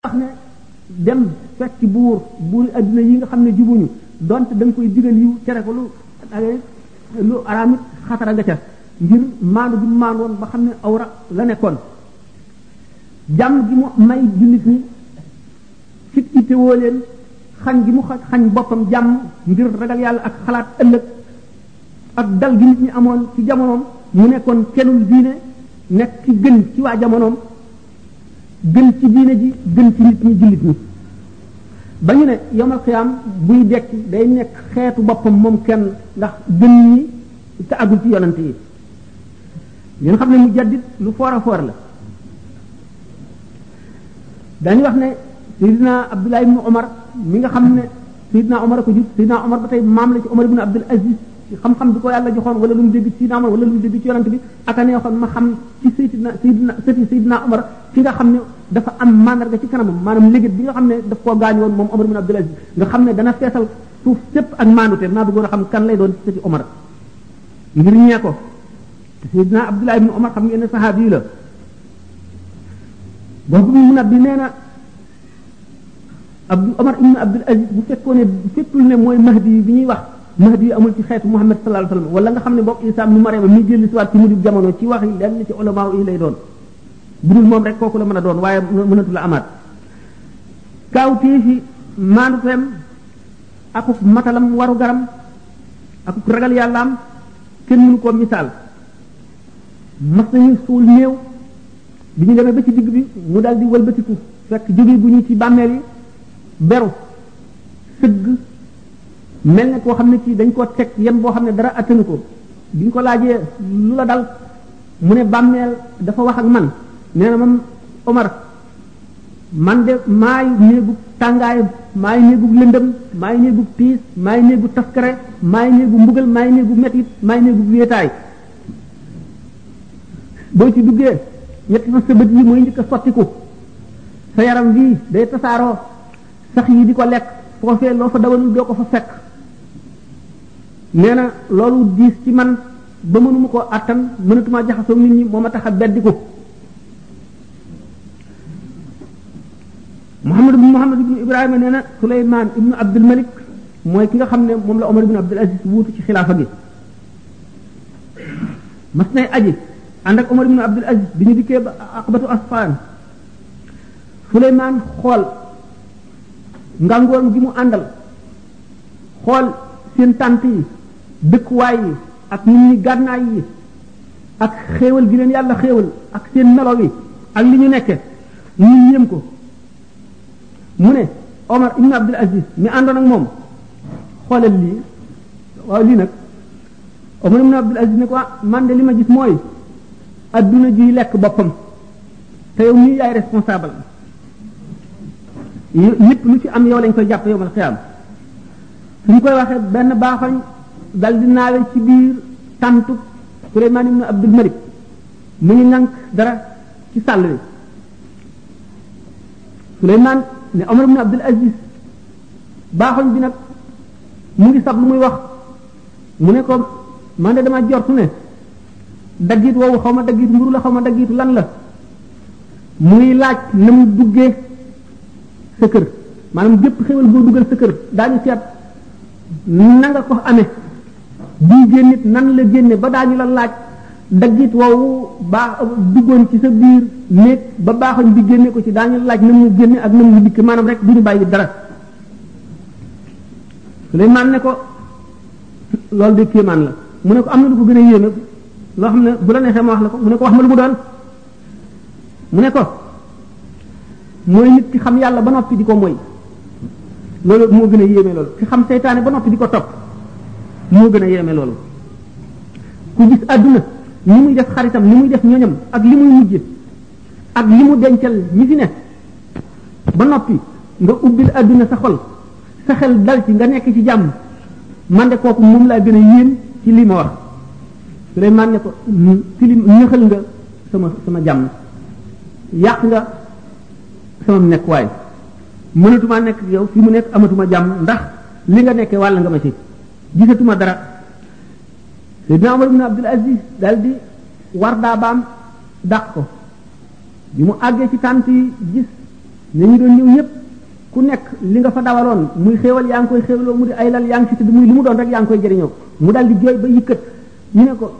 wax ne dem fekk ci buur buuri adduna yi nga xam ne jubuñu donte da nga koy digal yiw tere ko lu lu araamit xatara nga ca ngir maandu bi mu maandoon ba xam ne awra la nekkoon jàmm gi mu may jullit ñi fit itewoo leen xañ gi mu xañ boppam jàmm ngir ragal yàlla ak xalaat ëllëg ak dal gi nit ñi amoon ci jamonoom mu nekkoon kenul diine nekk ci gën ci waa jamonoom gën ci diine ji gën ci nit ñi jullit ñi ba ñu ne yomal xiyaam buy dekki day nekk xeetu boppam moom kenn ndax gën ñi te agul ci yonent yi ngeen xam ne mu jaddit lu foor a foor la dañu wax ne Seydina Abdullah ibn Omar mi nga xam ne Seydina Omar a ko jur Seydina Omar ba tey maam la ci Omar ibn Abdul Aziz ci xam-xam bi ko yàlla joxoon wala lu mu dégg ci Seydina Omar wala lu mu dégg ci yonent bi aka neexoon ma xam ci Seydina Seydina sëti Seydina Omar ki nga xam ne dafa am mandarga ci kanamam maanaam léegi bi nga xam ne daf koo gaañ woon moom Omar bin Abdul Aziz nga xam ne dana feesal suuf sépp ak maanute naa bëggoon a xam kan lay doon ci sëti Omar ngir ñee ko te Seydina Abdullah ibn Omar xam ngeen ne saxaabi yi la boobu mu nabbi nee na Abdul Omar ibn Abdul Aziz bu fekkoon ne bu fekkul ne mooy mahdi yi bi ñuy wax mahdi yi amul ci xeetu Muhammad sallallahu alayhi wasallam wala nga xam ne boog Isa ibn Maryam mi jëlli si waat ci mujj jamono ci wax yi lenn ci ulama yi lay doon bu dul moom rek kooku la mën a doon waaye mënatu la amaat kaawtee fi maanuteem akuk matalam waru garam akuk ragal yàllaam kenn mënu koo misaal mas nañu suul néew bi ñu demee ba ci digg bi mu dal di wëlbatiku fekk jóge bu ñu ci bàmmeel yi beru sëgg mel ne koo xam ne kii dañ koo teg yan boo xam ne dara attanu ko bi ñu ko laajee lu la dal mu ne bàmmeel dafa wax ak man nee na moom Omar man de maay néegu tàngaay maay néegu lëndëm maay néegu tiis maay néegu taskare maay néegu mbugal maay néegu metit maay néegu wéetaay boo ci duggee ñetti fan sa bët yi mooy njëkk a sottiku sa yaram bii day tasaaroo sax yi di ko lekk foofee loo fa dawalul doo ko fa fekk nee na loolu diis ci man ba mënuma koo attan mënatuma jaxasoo nit ñi moo ma tax a beddi ko Muhammad ibn Muhammad ibn Ibrahima nee na Suleymaan ibn Abdul Malik mooy ki nga xam ne moom la Omar ibn Abdul Aziz wuutu ci xilaafa gi mas nay aji ànd ak Omar ibn Abdul Aziz bi ñu dikkee ba aqbatu asfaan Suleymaan xool ngàngoon gi mu àndal xool seen tànt yi dëkkuwaay yi ak nit ñi gànnaay yi ak xéewal gi leen yàlla xéewal ak seen melo wi ak li ñu nekke ñu yéem ko mu ne Omar ibn Abdul Aziz mi àndoon ak moom xoolal lii waaw lii nag Omar ibn Abdul Aziz ne ko ah man de li ma gis mooy adduna ji lekk boppam te yow mii yaay responsable lépp lu ci am yow lañ koy jàpp yow mal xiyaam su ñu koy waxee benn baaxoñ dal di naawe ci biir tàntu Suleymaan ibn Abdul Malik mu ngi nank dara ci sàll wi Suleymaan ne Omar ibn Abdul Aziz baaxoñ bi nag mu ngi sax lu muy wax mu ne ko man de dama jortu ne daggit woowu xaw ma daggit mburu la xaw ma daggit lan la muy laaj na mu duggee sa kër maanaam gépp xéwal boo dugal sa kër daañu seet na nga ko amee bii génnit nan la génne ba daañu la laaj daggit woowu baax duggoon ci sa biir néeg ba baaxoñ bi génne ko ci daañu la laaj na mu génne ak na mu dikk maanaam rek duñu bàyyi dara Suleymaan ne ko loolu de kéemaan la mu ne ko am na lu ko gën a yéeme loo xam ne bu la neexee ma wax la ko mu ne ko wax ma lu mu doon mu ne ko mooy nit ki xam yàlla ba noppi di ko moy loolu moo gën a yéeme loolu ki xam seytaane ba noppi di ko topp moo gën a yéeme loolu ku gis àdduna ni muy def xaritam ni muy def ñoñam ak li muy mujje ak li mu dencal ñi fi ne ba noppi nga ubbil àdduna sa xol sa xel dal ci nga nekk ci jàmm man de kooku moom laa gën a yéem ci lii ma wax Suleymaan ne ko tilim nëxal nga sama sama jàmm yàq nga sama nekkuwaay mënatuma nekk yow fi mu nekk amatuma jàmm ndax li nga nekkee wàll nga ma ci gisatuma dara Seydina Omar ibn Abdul Aziz daal di war daabaam dàq ko bi mu àggee ci tànt yi gis nit ñi doon ñëw ñëpp ku nekk li nga fa dawaloon muy xéewal yaa ngi koy xéewloo mu di ay lal yaa ngi ci tudd muy li mu doon rek yaa ngi koy jëriñoo mu dal di jooy ba yëkkat ñu ne ko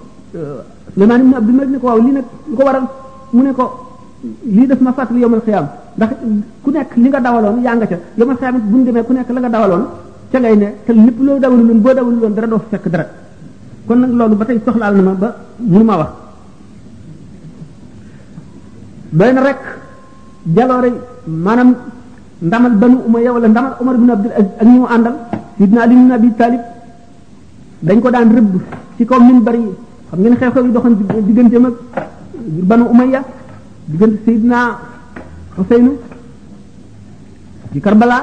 Suleymaan ibn Abdul Malik ne ko waaw lii nag lu ko waral mu ne ko lii daf ma fàttali yomal xiyaam ndax ku nekk li nga dawaloon yaa nga ca yomal xiyaam it bu ñu demee ku nekk la nga dawaloon ca ngay ne te lépp loo dawalu loon boo dawalu loon dara doo fekk dara kon nag loolu ba tey soxlaal na ma ba mënu ma wax doy na rek jaloore yi maanaam ndamal banu umayya wala ndamal omar ibn abdul aziz ak ñi mu àndal sidna ali ibn abi talib dañ ko daan rëbb ci kaw minbar yi xam ngeen xew-xew yi doxoon diggante mag banu umayya diggante sidna xuseynu ci karbala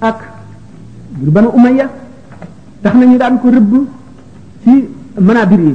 ak ngir banu umayya tax na ñu daan ko rëbb ci manabir yi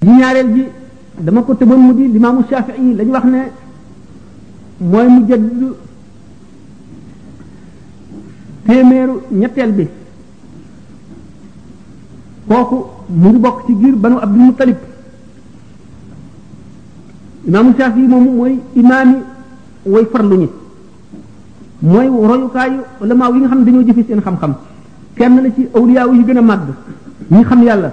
bu ñaareel bi dama ko tëboon mu di limaamu Shafii yi lañu wax ne mooy mu jëddu téeméeru ñetteel bi kooku mu ngi bokk ci giir banu Abdul Muttalib imaamu Shafii moomu mooy imaami way farlu ñi mooy royukaayu ulamaaw yi nga xam ne dañoo jëfe seen xam-xam kenn la ci awliyaaw yi gën a màgg ñi xam yàlla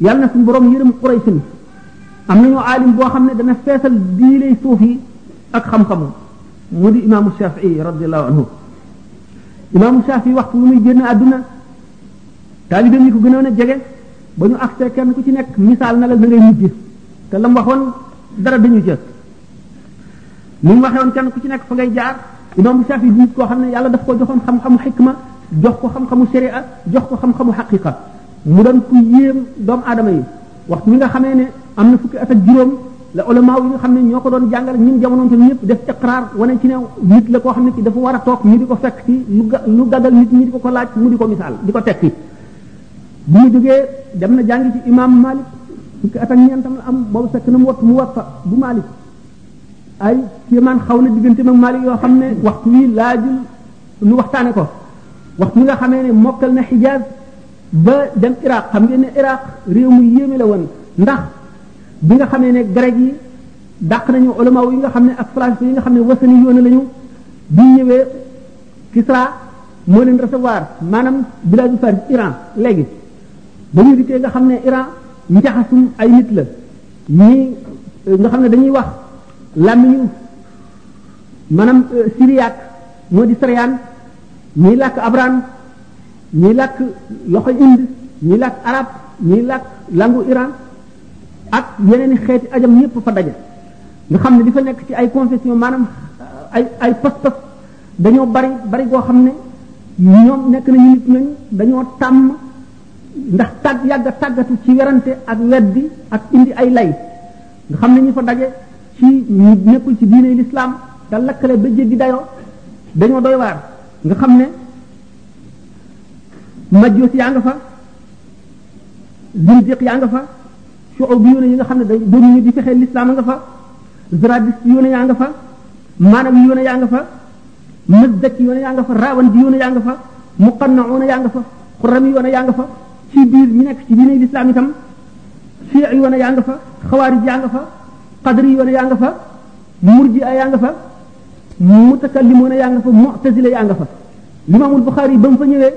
yàlla na suñu borom yërëm Quraysin am nañu aalim boo xam ne dana feesal diine suuf yi ak xam-xamu mu di imaamu Shafii radiallahu anhu imaamu Shafii waxtu lu muy génn àdduna taalibeem yi ko gënoon a jege ba ñu agsee kenn ku ci nekk misaal na la na ngay mujj te lam waxoon dara dañu jël ni mu waxee woon kenn ku ci nekk fa ngay jaar imaamu Shafii di nit koo xam ne yàlla daf ko joxoon xam-xamu xikma jox ko xam-xamu sharia jox ko xam-xamu xaqiqa mu doon ku yéem doomu aadama yi wax mi nga xamee ne am na fukki at ak juróom la ulama yi nga xam ne ñoo ko doon jàngal ñun jamonoom te ñëpp def iqraar wane ci ne nit la koo xam ne ki dafa war a toog ñu di ko fekk ci lu ga lu gagal nit ñi di ko ko laaj mu di ko misaal di ko tekki bu mu jógee dem na jàngi ci imam Malik fukki at ak ñeentam la am boobu fekk na mu wat mu wat fa bu Malik ay kéemaan xaw na diggante mag Malik yoo xam ne waxtu wi laajul nu waxtaane ko wax mi nga xamee ne mokkal na xijaaz ba dem iraq xam ngeen ne iraq réew mu yéeme la woon ndax bi nga xamee ne grec yi dàq nañu ulama yi nga xam ne ak français yi nga xam ne wasani yoon lañu bi ñëwee kisra moo leen recevoir maanaam biladu faris iran léegi ba ñu dikkee nga xam ne iran njaxasum ay nit la ñii nga xam ne dañuy wax làmmiñu maanaam siriyaat moo di sariyaan ñii làkk abraan ñii làkk loxo ind ñii làkk arab ñii làkk langu iran ak yeneen i xeeti ajam yépp fa daje nga xam ne di fa nekk ci ay confession maanaam ay ay pas-pas dañoo bari bari goo xam ne ñoom nekk nañu nit ñooñu dañoo tàmm ndax tàgg yàgg a tàggatu ci werante ak weddi ak indi ay lay nga xam ne ñu fa daje ci ñu nekkul ci diine lislaam te lakkale ba jéggi dayoo dañoo doy waar nga xam ne majjoos yaa nga fa zindiq yaa nga fa shuub yoone yi nga xam ne dañ doon ñu di fexee lislaam nga fa zradis yoone yaa nga fa maanaam yoone yaa nga fa mazdak yoone yaa nga fa raawan di yoone yaa nga fa muqannauna yaa nga fa xuram yoone yaa nga fa ci biir ñu nekk ci diine lislaam itam fiya yi wane yaa nga fa xawaarij yaa nga fa qadri yi wane yaa nga fa murji a yaa nga fa mutakallimuna yaa nga fa mu'tazila yaa nga fa limaamul Buxaari yi ba mu fa ñëwee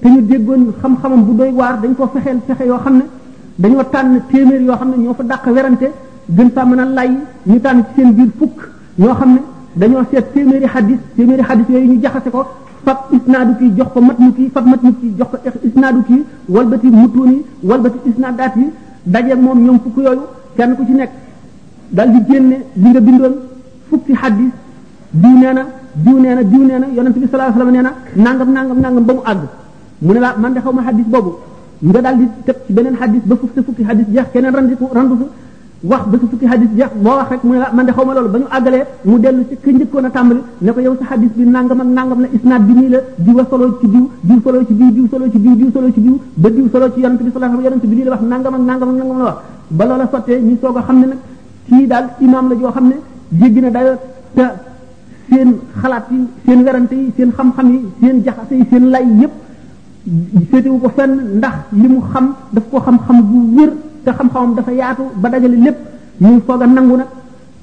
te ñu déggoon xam-xamam bu doy waar dañ ko fexeel fexe yoo xam ne dañoo tànn téeméer yoo xam ne ñoo fa dàq werante gën faa mën a lay ñu tànn ci seen biir fukk ñoo xam ne dañoo seet téeméeri xadis téeméeri xadis yooyu ñu jaxase ko fab isnaadu kii jox ko mat mu kii fab mat mu kii jox ko isnaadu kii walbati mutuun yi walbati isnaadaat yi dajeeg moom ñoom fukk yooyu kenn ku ci nekk dal di génne li nga bindoon fukki xaddis diw nee na diw nee na diw nee na yonent bi sallallahu alayhi wasallam nee na nangam nangam nangam ba mu àgg mu ne la man de xaw ma xaddis boobu nga daal di teg ci beneen xaddis ba fukki fukki xaddis jeex keneen randi ko randu ko wax ba su fukki hadis jeex boo wax rek mu ne la man de xaw ma loolu ba ñu àggalee mu dellu ci ka njëkkoon a tàmbali ne ko yow sa hadis bi nangam ak nangam la isnaad bi nii la diw a soloo ci diw diw soloo ci diw diw soloo ci diw diw soloo ci diw ba diw soloo ci yonent bi sallallahu alayhi wasallam yonent bi lii la wax nangam ak nangam ak nangam la wax ba loola sottee ñu soog a xam ne nag kii daal imaam la joo xam ne jéggi na dayo te seen xalaat yi seen werante yi seen xam-xam yi seen jaxase yi seen lay yépp féetewu ko fenn ndax li mu xam daf ko xam-xam bu wér te xam-xamam dafa yaatu ba dajale lépp ñuy foog a nangu nag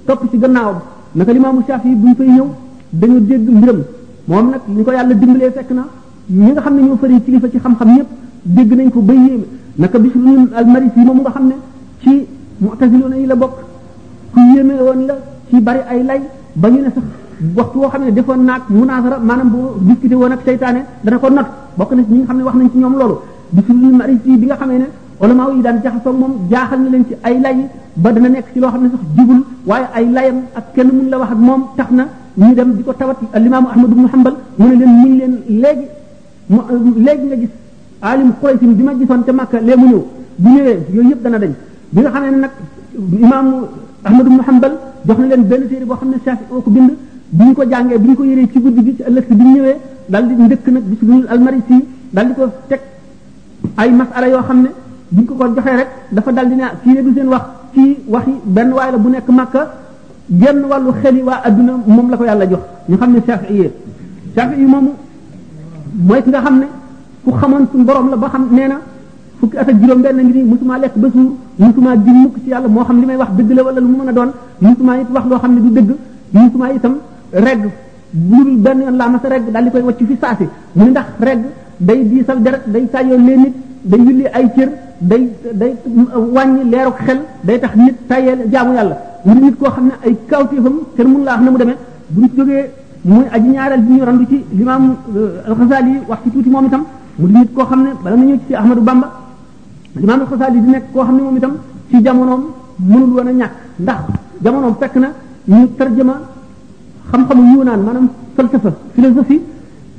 topp ci gannaawam naka limaamu Shaafi buñ fay ñëw dañu dégg mbiram moom nag ñu ko yàlla dimbalee fekk na ñi nga xam ne ñoo fari kilifa ci xam-xam yépp dégg nañ ko ba yéeme naka bis bu ñu almaris yi moom nga xam ne ci mu'taziloona yi la bokk ku yéeme woon la ci bari ay lay ba ñu ne sax waxtu woo xam ne defoon naag munaasara maanaam bu discuté woon ak seytaane dana ko not bokk na ci ñi nga xam ne wax nañ ci ñoom loolu bi fi lu mari ci bi nga xamee ne ulama yi daan jaxasoo moom jaaxal na leen ci ay lay ba dana nekk ci loo xam ne sax jubul waaye ay layam ak kenn mun la wax ak moom tax na ñu dem di ko tawat al imaamu ahmad ibnu hanbal mu ne leen muñ leen léegi mu léegi nga gis alim Quraysh bi ma gisoon te Makka lee mu ñëw bu ñëwee yooyu yëpp dana dañ bi nga xamee ne nag imaamu Ahmad ibn Hanbal jox na leen benn téere boo xam ne Shafi oo ko bind bi ñu ko jàngee bi ñu ko yëree ci guddi gi ci ëllëg si bi ñu ñëwee daal di ndëkk nag bis bu almarisi daal di ko teg ay masala yoo xam ne bi ñu ko ko joxee rek dafa daal di ne kii ne du seen wax kii waxi benn waay la bu nekk Makka genn wàllu xeli waa adduna moom la ko yàlla jox ñu xam ne Shafi yi Shafi yi moomu mooy ki nga xam ne ku xamoon suñu borom la ba xam nee na fukki at ak juróom benn ngi nii musuma lekk ba suur musuma di mukk ci yàlla moo xam li may wax dëgg la wala lu mu mën a doon musuma it wax loo xam ne du dëgg musuma itam regg lu benn yoon laa mas a regg daal di koy wacc fi saasi mu ne ndax regg day diisal deret day tàyyoo leen nit day yulli ay cër day day wàññi leeruk xel day tax nit tàyyeel jaamu yàlla mu nit koo xam ne ay kawtéefam kenn mënu laa wax na mu demee bu ñu jógee muy aji ñaareel bi ñu randu ci limaam alxasaali yi wax ci tuuti moom itam mu di nit koo xam ne bala nga ñëw ci Ahmadu Bamba limaam alxasaali di nekk koo xam ne moom itam ci jamonoom mënul woon a ñàkk ndax jamonoom fekk na ñu tarjama xam-xamu yunaan maanaam falsafa philosophie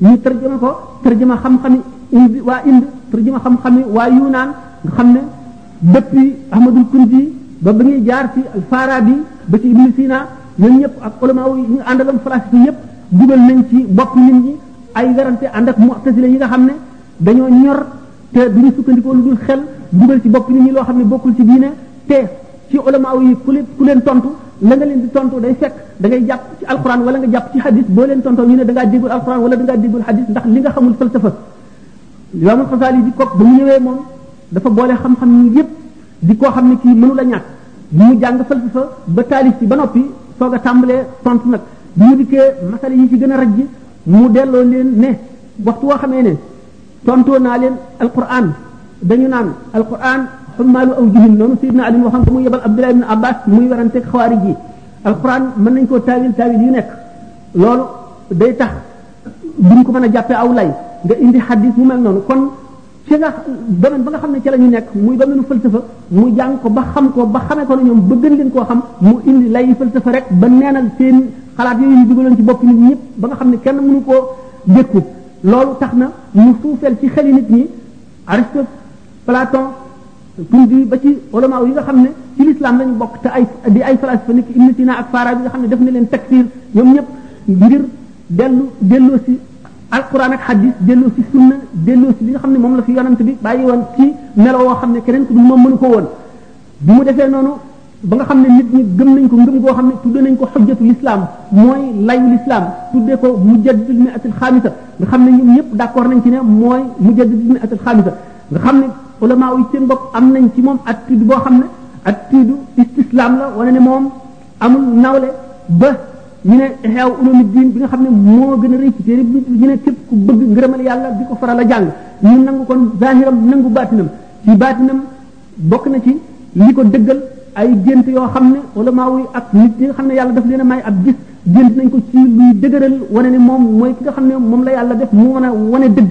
ñu tarjama ko tarjama xam-xami indi waa indi tarjama xam-xami waa yunaan nga xam ne depuis Ahmadul Kunti ba ba ngay jaar ci Alfarabi ba ci Ibn Sina ñun ñëpp ak ulama yi ñu àndaloon falaasifa yëpp dugal nañ ci bopp nit ñi ay werante ànd ak mu'tazila yi nga xam ne dañoo ñor te duñu sukkandikoo lu dul xel dugal ci bopp nit ñi loo xam ne bokkul ci diine te ci ulama yi ku leen ku leen tontu la nga leen di tontu day fekk da ngay jàpp ci alquran wala nga jàpp ci hadis boo leen tontoo ñu ne da ngaa déggul alquran wala da ngaa déggul hadis ndax li nga xamul falsafa Imaamul Xasaali di ko ba mu ñëwee moom dafa boole xam-xam yi yëpp di koo xam ne kii mënu la ñàkk bi mu jàng falsafa ba taalif ci ba noppi soog a tàmbalee tontu nag bi mu dikkee masala yi ci gën a raj ji mu delloo leen ne waxtu woo xamee ne tontoo naa leen alquran dañu naan alquran xumaalu aw juhin noonu sayidna ali waxam ba mu yebal abdullah ibn abbas muy werante xawaari ji alquran mën nañ koo taawil taawil yu nekk loolu day tax duñ ko mën a jàppee aw lay nga indi xadis mu mel noonu kon ci nga domaine ba nga xam ne ci la ñu nekk muy domaine falsafa mu jàng ko ba xam ko ba xamee ko na ñoom ba gën leen koo xam mu indi lay falsafa rek ba neenal seen xalaat yooyu ñu dugaloon ci bopp nit ñëpp ba nga xam ne kenn mënu koo dékku loolu tax na mu suufeel ci xeli nit ñi Aristote Platon Tundi ba ci ulama yi nga xam ne ci l'islam lañu bokk te ay di ay falasifa nit Ibn Sina ak Farabi nga xam ne def na leen takfir ñoom ñëpp ngir dellu delloo si alquran ak hadis delloo si sunna delloo si li nga xam ne moom la fi yonent bi bàyyi woon ci melo woo xam ne keneen ku dul moom mënu ko woon bi mu defee noonu ba nga xam ne nit ñi gëm nañ ko ngëm goo xam ne tudde nañ ko xujjatul islam mooy layu l'islam tudde ko mujaddidul mi'atil xaamisa nga xam ne ñoom ñëpp d'accord nañ ci ne mooy mujaddidul mi'atil xaamisa nga xam ne ulama yi seen bopp am nañ ci moom attitude boo xam ne attitude istislam la wane ne moom amul nawle ba ñu ne xeew ulumi diin bi nga xam ne moo gën a rëy ci téere bi ñu ne képp ku bëgg ngërëmal yàlla di ko faral a jàng ñu nangu kon zahiram nangu baatinam ci baatinam bokk na ci li ko dëggal ay gént yoo xam ne ulama yi ak nit ñi nga xam ne yàlla daf leen a may ab gis gént nañ ko ci luy dëgëral wane ne moom mooy ki nga xam ne moom la yàlla def mu wane wane dëgg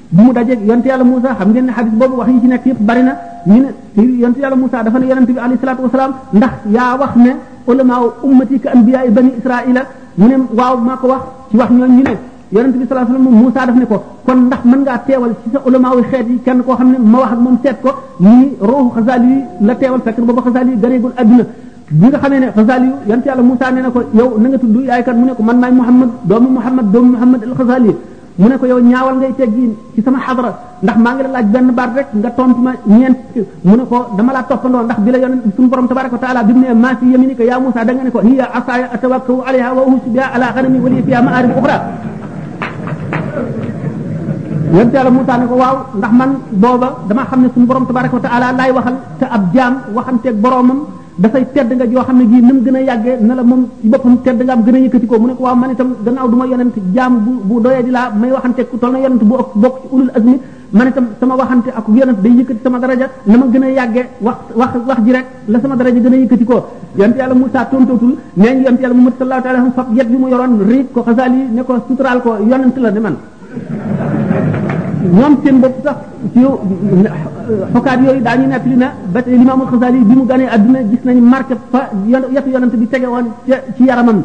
bu mu dajeeg yonte yàlla Moussa xam ngeen ne xadis boobu wax yi ci nekk yëpp bari na ñu ne yonte yàlla Moussa dafa ne yonente bi alayhi salaatu wasalaam ndax yaa wax ne ulama ummati ka anbiyaay bani israila mu ne waaw maa ko wax ci wax ñooñu ñu ne yonente bi sallallahu alayhi wasallam Moussa daf ne ko kon ndax mën ngaa teewal ci sa ulama wu xeet yi kenn koo xam ne ma wax ak moom seet ko nii ruuxu xasaali yi la teewal fekk booba xasaali yi gareegul adduna bi nga xamee ne xasaali yu yonent yàlla Moussa nee na ko yow na nga tudd yaay kan mu ne ko man maay Muhammad doomu Muhammad doomu Muhammad al xasaali mu ne ko yow ñaawal ngay teggiin ci sama xadara ndax maa ngi la laaj benn baat rek nga tontu ma ñeent mu ne ko dama laa toppandoo ndax bi la yonent suñu borom tabaraka wa taala bi mu ne maa fi yaminika yaa Musa da nga ne ko hiya asaaya atawakkau alayha wa uhussu biha ala ghanami wa li fiha ma'arib ukhra yonent yàlla Musa ne ko waaw ndax man booba dama xam ne suñu borom tabaraka wa taala laay waxal te ab jaam waxanteeg boromam dafay tedd nga joo xam ne jii nam gën a yàggee na la moom ci boppam tedd nga am gën a yëkkati ko mu ne ko waaw man itam gannaaw du ma yonent jaam bu bu doyee di laa may waxante ku toll na yonent bu bokk ci ulul azmi man itam sama waxante ak yonent day yëkkati sama daraja na ma gën a yàggee wax wax wax ji rek la sama daraja gën a yëkkati ko yonent yàlla Musaa tontootul nee ñu yonent yàlla Muhammad sallallahu alayhi wa sallam fab yet bi mu yoroon riig ko xasaal yi ne ko suturaal ko yonent la ne man ñoom seen bopp sax ci xokaat yooyu daañu nekk li na ba tey limaamul xasaali bi mu ganee adduna gis nañu marqué fa yon yetu yonent bi tege woon ca ci yaramam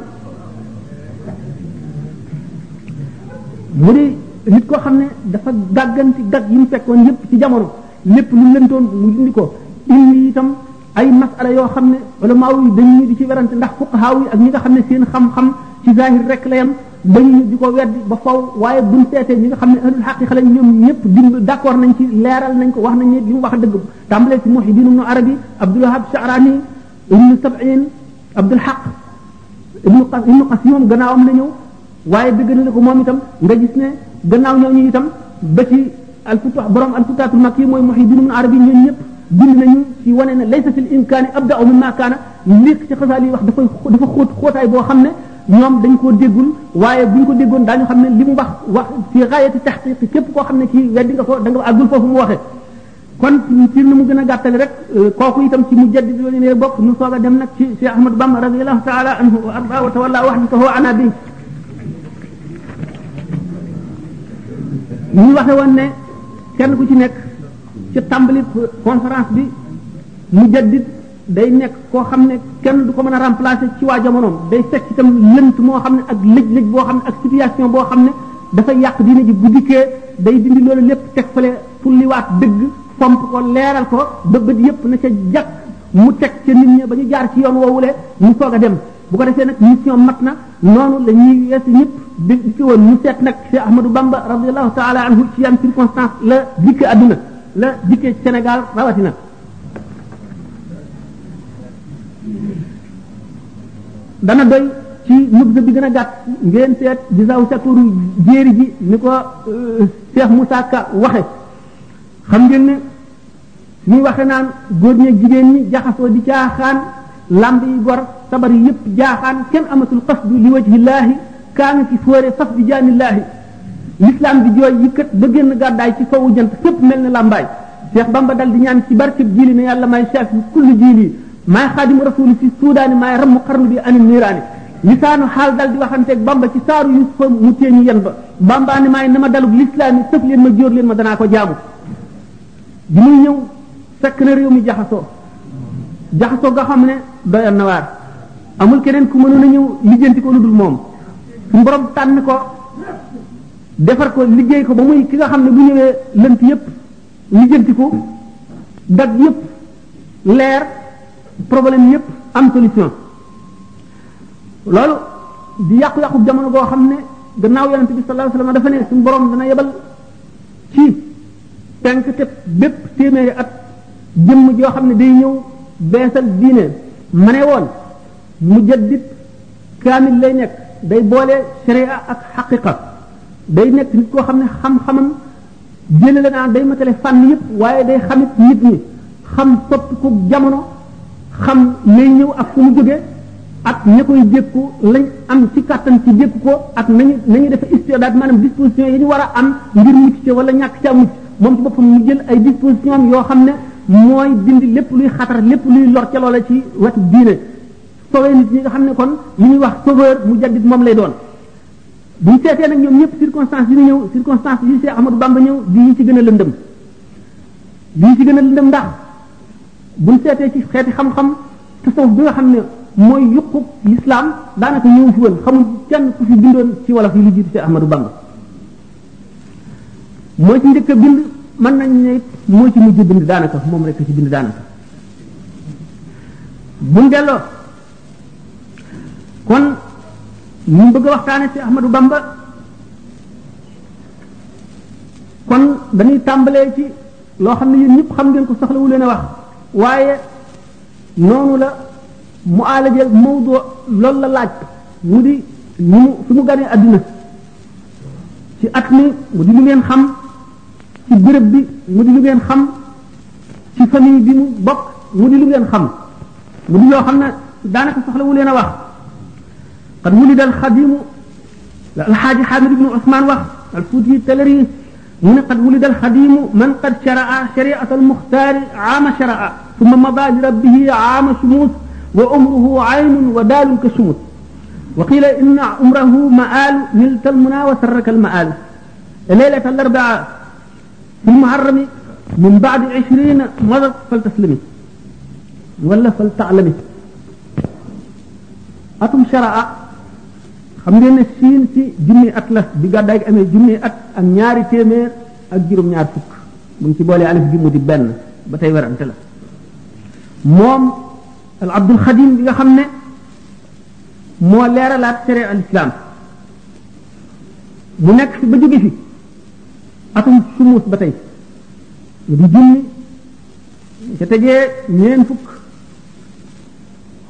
mu di nit koo xam ne dafa gàgganti gag yi mu fekkoon yépp ci jamono lépp lu lëntoon mu dindi ko indi itam ay masala yoo xam ne ulamaaw yi dañuy di ci werante ndax fuqahaaw yi ak ñi nga xam ne seen xam-xam ci zahir rek la yam dañu mujj di ko weddi ba faw waaye buñ seetee ñi nga xam ne ahlul xaqiqa lañ ñoom ñëpp dimb d'accord nañ ci leeral nañ ko wax nañ ne li mu wax dëgg tàmbalee ci Muhyiddin ibnu Arabi Abdul Wahab Sha'rani ibnu Sab'in Abdul Haq ibnu Qas ibnu Qas moom gannaawam la ñëw waaye dëgg na ko moom itam nga gis ne gannaaw ñooñu itam ba ci alfutuh borom alfutatul makki mooy Muhyiddin ibnu Arabi ñoom ñëpp bind nañu ci wane ne laysa fil imkaani abda'u mimma kaana léegi ci xasaal yi wax dafay dafa xóot xóotaay boo xam ne ñoom dañ koo déggul waaye buñ ko déggoon daañu xam ne li mu wax wax fi xayati taxqiq képp koo xam ne kii weddi nga ko da nga àggul foofu mu waxee kon ci nu mu gën a gàttale rek euh, kooku itam ci mu jaddi loolu ne bokk nu soog a dem nag ci Cheikh Ahmad Bamba radiyallahu taala anhu wa arda wa tawalla wahdatahu ana bi ñu waxe woon ne kenn ku ci nekk ci tàmbali conférence bi mu jaddit day nekk koo xam ne kenn du ko mën a remplacer ci waa jamonoom day fekk itam lënt moo xam ne ak lëj-lëj boo xam ne ak situation boo xam ne dafa yàq diine ji bu dikkee day dindi loolu lépp teg fale fulliwaat dëgg fomp ko leeral ko ba bët yépp na ca jàkk mu teg ca nit ñi ba ñu jaar ci yoon woowule mu soog a dem bu ko defee nag mission mat na noonu la ñuy wees ñëpp di ci woon ñu seet nag Cheikh Ahmadou Bamba radiallahu taala anhu ci yan circonstance la dikkee adduna la dikkee Sénégal rawatina dana doy ci nubza bi gën a gàtt ngeen seet gisaaw sakuru jéeri ji ni ko euh, Cheikh Moussa Ka waxe xam ngeen ne muy waxe naan góor ñeeg jigéen ñi jaxasoo di caaxaan lamb yi gor sabar yi yëpp jaaxaan kenn amatul qasdu li wajhillaahi kaanu ci fóore saf bi jaanillaahi l'islam di jooy yëkkat ba génn gàddaay ci sowu jant fépp mel ni làmbaay Cheikh Bamba dal di ñaan ci barkeb jiili ne yàlla may cheikh bi kulli jiili maay xaadimu rasuli fi suudaani maay rammu xarnu bi ani niiraani lisaanu xaal dal di waxanteeg Bamba ci saaru Yusufa mu teeñu yen ba Bamba ne maay na ma dalug l'islam yi sëf leen ma jóor leen ma danaa ko jaamu bi muy ñëw fekk na réew mi jaxasoo jaxasoo nga xam ne doyoon na waar amul keneen ku mënoon a ñëw lijjanti ko lu dul moom suñu borom tànn ko defar ko liggéey ko ba muy ki nga xam ne bu ñëwee lënt yépp lijjanti ko dag yépp leer problème yépp am solution loolu di yàqu-yàqu jamono goo xam ne gannaaw yonente bi sallallahu alayhi wasallam dafa ne suñu borom dana yebal ci penk te bépp téeméeri at jëmm joo xam ne day ñëw beesal diine ma ne woon mujaddid kaamil lay nekk day boole sharia ak xaqiqa day nekk nit koo xam ne xam-xamam jëlale naa day matale fànn yëpp waaye day xamit nit ñi xam soppiku jamono xam lay ñëw ak fu mu jóge ak ña koy jékku lañ am ci kàttan ci jékku ko ak nañu nañu def istidaad maanaam disposition yi ñu war a am ngir mucc ca wala ñàkk ca mucc moom ci boppam mu jël ay disposition am yoo xam ne mooy dindi lépp luy xatar lépp luy lor ca loola ci wetu diine sauver nit ñi nga xam ne kon li ñuy wax sauveur mu jaddit moom lay doon bu ñu seetee nag ñoom ñëpp circonstance yi ñu ñëw circonstance yi Cheikh Ahmadou Bamba ñëw di yi ci gën a lëndëm bii ci gën a lëndëm ndax buñ seetee ci xeeti xam-xam tasawuf bi nga xam ne mooy yuqu lislaam daanaka ñëw fi woon xamul kenn ku fi bindoon ci wolof yi lu jiitu Cheikh Ahmadou Bamba moo ci njëkk a bind mën nañ ne moo ci mujj bind daanaka moom rek ci bind daanaka buñ delloo kon ñu bëgg a waxtaane ci Ahmadou Bamba kon dañuy tàmbalee ci loo xam ne yéen ñëpp xam ngeen ko soxlawu leen a wax waaye noonu la mu aalaje mawdu loolu la laaj mu di ni mu fi mu ganee adduna ci at mi mu di lu ngeen xam ci béréb bi mu di lu ngeen xam ci famille bi mu bokk mu di lu ngeen xam mu di yoo xam ne daanaka soxlawu leen a wax qad wulida al xadimu alxaaji xamid ibnu usmaan wax alfuuti taleri من قد ولد الخديم من قد شرع شريعة المختار عام شرع ثم مضى لربه عام شموس وعمره عين ودال كشموس وقيل إن عمره مآل نلت المنى وسرك المآل ليلة الأربعاء في المحرم من بعد عشرين مضت فلتسلمي ولا فلتعلمي أتم شرع xam ngeen ne siin ci junni at la bi gàddaay gi amee junni at ak ñaari téeméer ak juróom-ñaar fukk mu ngi ci boolee alif gi mu di benn ba tey werante la moom al abdul xadim bi nga xam ne moo leeralaat sere al islam mu nekk fi ba jóge fi atum sumus ba tey mu di junni ca tegee ñeen fukk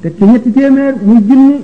te ci ñetti téeméer muy junni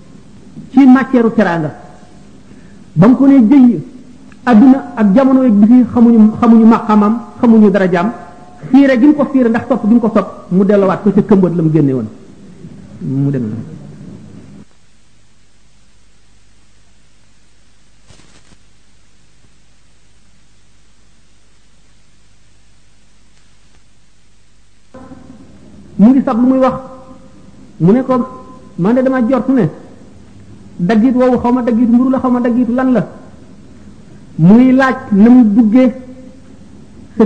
ci matière u teraanga ba mu ko ne jëy adduna ak jamono bi fi xamuñu xamuñu maqamam xamuñu dara jaam fiire gi mu ko fiire ndax topp gi mu ko sopp mu delluwaat ko ca këmbat la mu génne woon mu dem na mu ngi sab lu muy wax mu ne ko man de dama jortu ne daggit woowu xaw ma daggit mburu la xaw ma daggit lan la muy laaj na mu duggee